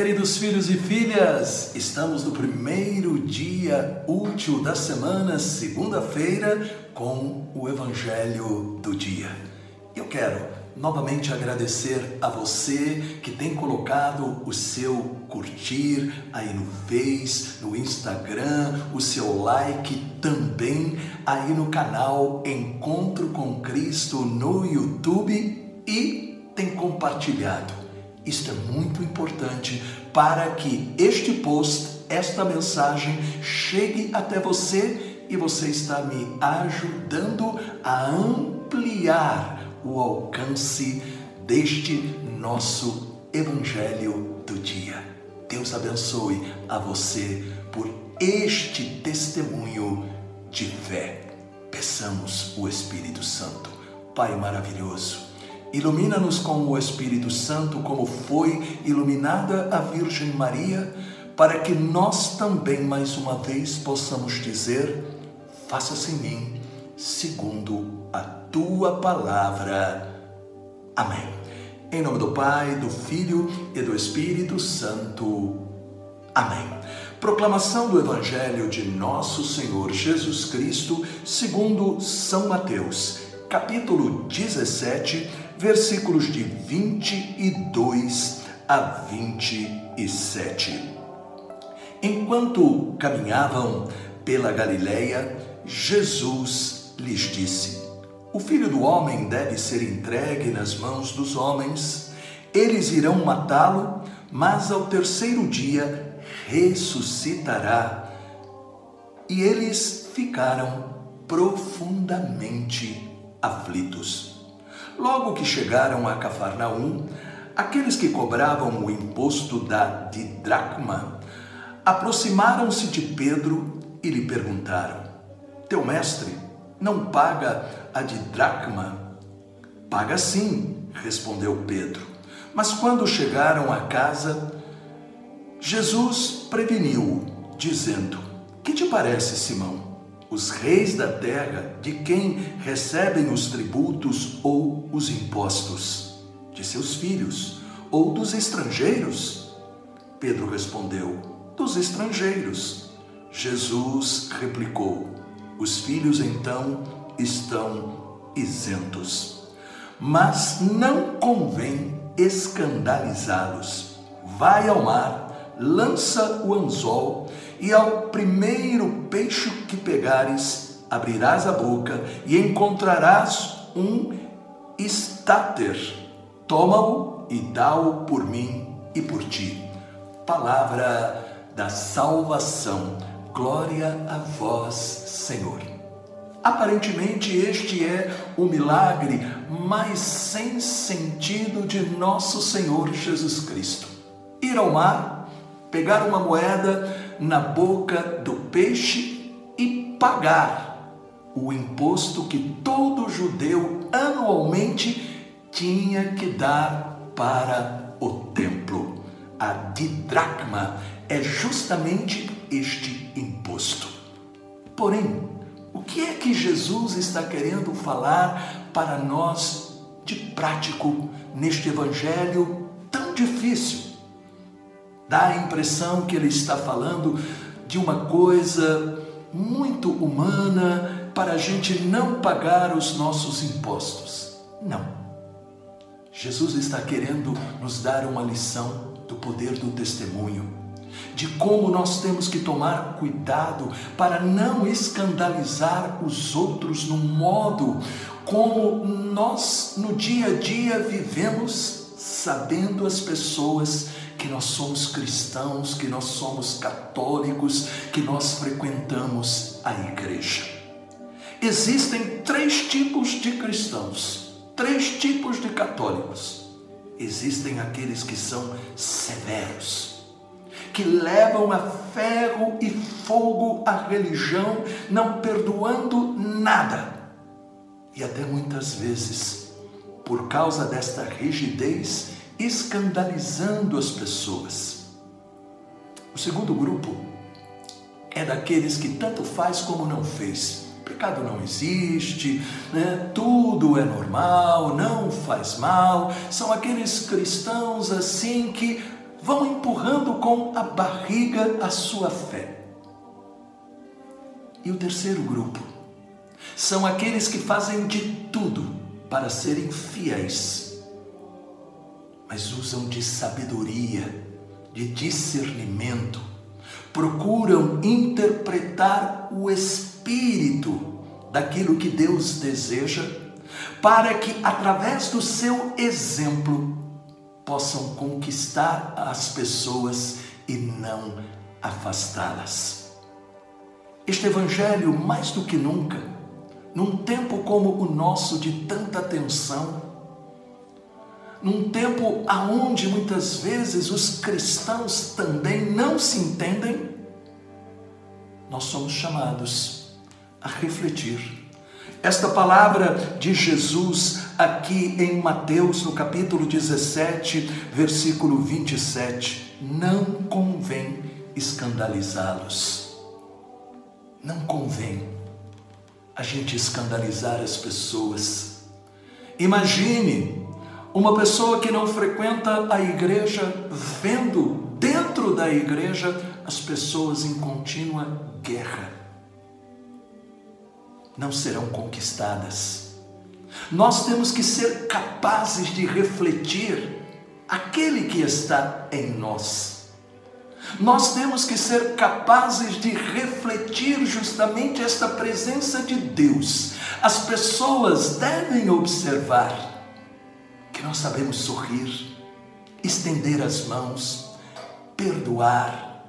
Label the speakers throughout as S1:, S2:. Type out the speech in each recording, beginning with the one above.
S1: queridos filhos e filhas! Estamos no primeiro dia útil da semana, segunda-feira, com o Evangelho do Dia. Eu quero novamente agradecer a você que tem colocado o seu curtir aí no Face, no Instagram, o seu like também aí no canal Encontro com Cristo no YouTube e tem compartilhado isto é muito importante para que este post, esta mensagem chegue até você e você está me ajudando a ampliar o alcance deste nosso evangelho do dia. Deus abençoe a você por este testemunho de fé. Peçamos o Espírito Santo. Pai maravilhoso, Ilumina-nos com o Espírito Santo, como foi iluminada a Virgem Maria, para que nós também, mais uma vez, possamos dizer: faça-se em mim, segundo a tua palavra. Amém. Em nome do Pai, do Filho e do Espírito Santo. Amém. Proclamação do Evangelho de Nosso Senhor Jesus Cristo, segundo São Mateus, capítulo 17 versículos de 22 a 27. Enquanto caminhavam pela Galileia, Jesus lhes disse: O filho do homem deve ser entregue nas mãos dos homens, eles irão matá-lo, mas ao terceiro dia ressuscitará. E eles ficaram profundamente aflitos. Logo que chegaram a Cafarnaum, aqueles que cobravam o imposto da didracma aproximaram-se de Pedro e lhe perguntaram: Teu mestre não paga a didracma? Paga sim, respondeu Pedro. Mas quando chegaram a casa, Jesus preveniu, dizendo: Que te parece, Simão? Os reis da terra, de quem recebem os tributos ou os impostos? De seus filhos ou dos estrangeiros? Pedro respondeu: Dos estrangeiros. Jesus replicou: Os filhos então estão isentos. Mas não convém escandalizá-los. Vai ao mar, lança o anzol e ao primeiro peixe que pegares, abrirás a boca e encontrarás um estáter. Toma-o e dá-o por mim e por ti. Palavra da salvação. Glória a vós, Senhor. Aparentemente, este é o milagre mais sem sentido de nosso Senhor Jesus Cristo. Ir ao mar, pegar uma moeda, na boca do peixe e pagar o imposto que todo judeu anualmente tinha que dar para o templo. A didracma é justamente este imposto. Porém, o que é que Jesus está querendo falar para nós de prático neste evangelho tão difícil? Dá a impressão que ele está falando de uma coisa muito humana para a gente não pagar os nossos impostos. Não. Jesus está querendo nos dar uma lição do poder do testemunho, de como nós temos que tomar cuidado para não escandalizar os outros no modo como nós no dia a dia vivemos, sabendo as pessoas que nós somos cristãos, que nós somos católicos, que nós frequentamos a igreja. Existem três tipos de cristãos, três tipos de católicos. Existem aqueles que são severos, que levam a ferro e fogo a religião, não perdoando nada. E até muitas vezes, por causa desta rigidez, escandalizando as pessoas. O segundo grupo é daqueles que tanto faz como não fez. Pecado não existe, né? tudo é normal, não faz mal. São aqueles cristãos assim que vão empurrando com a barriga a sua fé. E o terceiro grupo são aqueles que fazem de tudo para serem fiéis, mas usam de sabedoria, de discernimento, procuram interpretar o espírito daquilo que Deus deseja, para que através do seu exemplo possam conquistar as pessoas e não afastá-las. Este evangelho, mais do que nunca, num tempo como o nosso de tanta tensão, num tempo aonde muitas vezes os cristãos também não se entendem, nós somos chamados a refletir. Esta palavra de Jesus aqui em Mateus, no capítulo 17, versículo 27, não convém escandalizá-los. Não convém a gente escandalizar as pessoas. Imagine uma pessoa que não frequenta a igreja vendo dentro da igreja as pessoas em contínua guerra. Não serão conquistadas. Nós temos que ser capazes de refletir aquele que está em nós. Nós temos que ser capazes de refletir justamente esta presença de Deus. As pessoas devem observar que nós sabemos sorrir, estender as mãos, perdoar,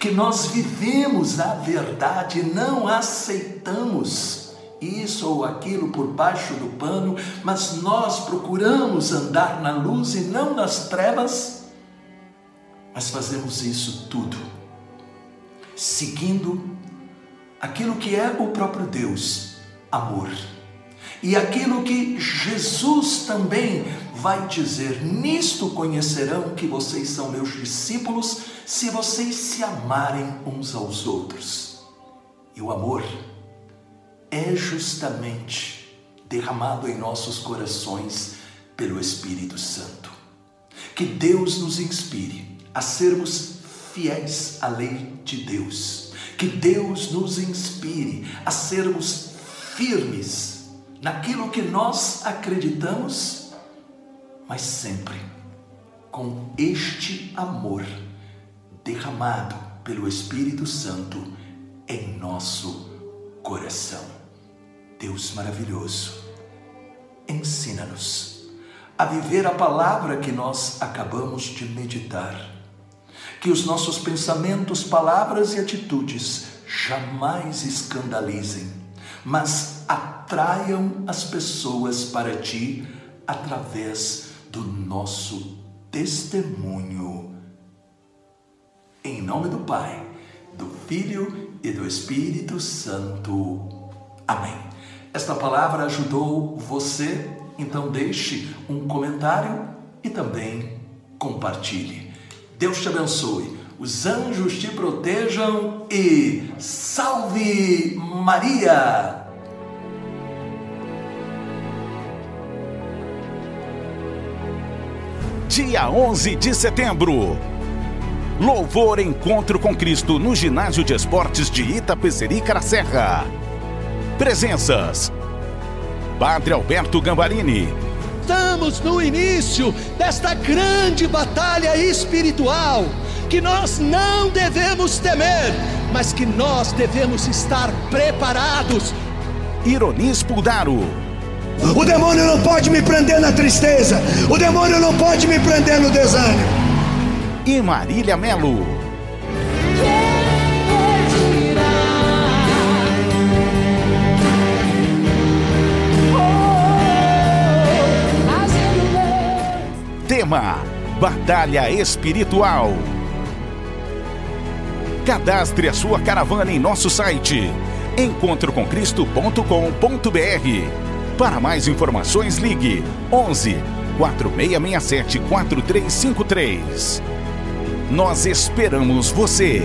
S1: que nós vivemos a verdade, não aceitamos isso ou aquilo por baixo do pano, mas nós procuramos andar na luz e não nas trevas mas fazemos isso tudo seguindo aquilo que é o próprio Deus, amor. E aquilo que Jesus também vai dizer: Nisto conhecerão que vocês são meus discípulos, se vocês se amarem uns aos outros. E o amor é justamente derramado em nossos corações pelo Espírito Santo. Que Deus nos inspire a sermos fiéis à lei de Deus. Que Deus nos inspire a sermos firmes naquilo que nós acreditamos, mas sempre com este amor derramado pelo Espírito Santo em nosso coração. Deus maravilhoso, ensina-nos a viver a palavra que nós acabamos de meditar que os nossos pensamentos, palavras e atitudes jamais escandalizem, mas atraiam as pessoas para ti através do nosso testemunho. Em nome do Pai, do Filho e do Espírito Santo. Amém. Esta palavra ajudou você? Então deixe um comentário e também compartilhe. Deus te abençoe, os anjos te protejam e salve Maria!
S2: Dia 11 de setembro. Louvor Encontro com Cristo no Ginásio de Esportes de Itapecerica Serra. Presenças: Padre Alberto Gambarini,
S3: estamos no início desta grande batalha espiritual que nós não devemos temer, mas que nós devemos estar preparados.
S2: Ironis Puldaro.
S4: O demônio não pode me prender na tristeza, o demônio não pode me prender no desânimo.
S2: E Marília Melo. Tema: Batalha Espiritual. Cadastre a sua caravana em nosso site encontrocomcristo.com.br. Para mais informações, ligue 11 4667 4353. Nós esperamos você.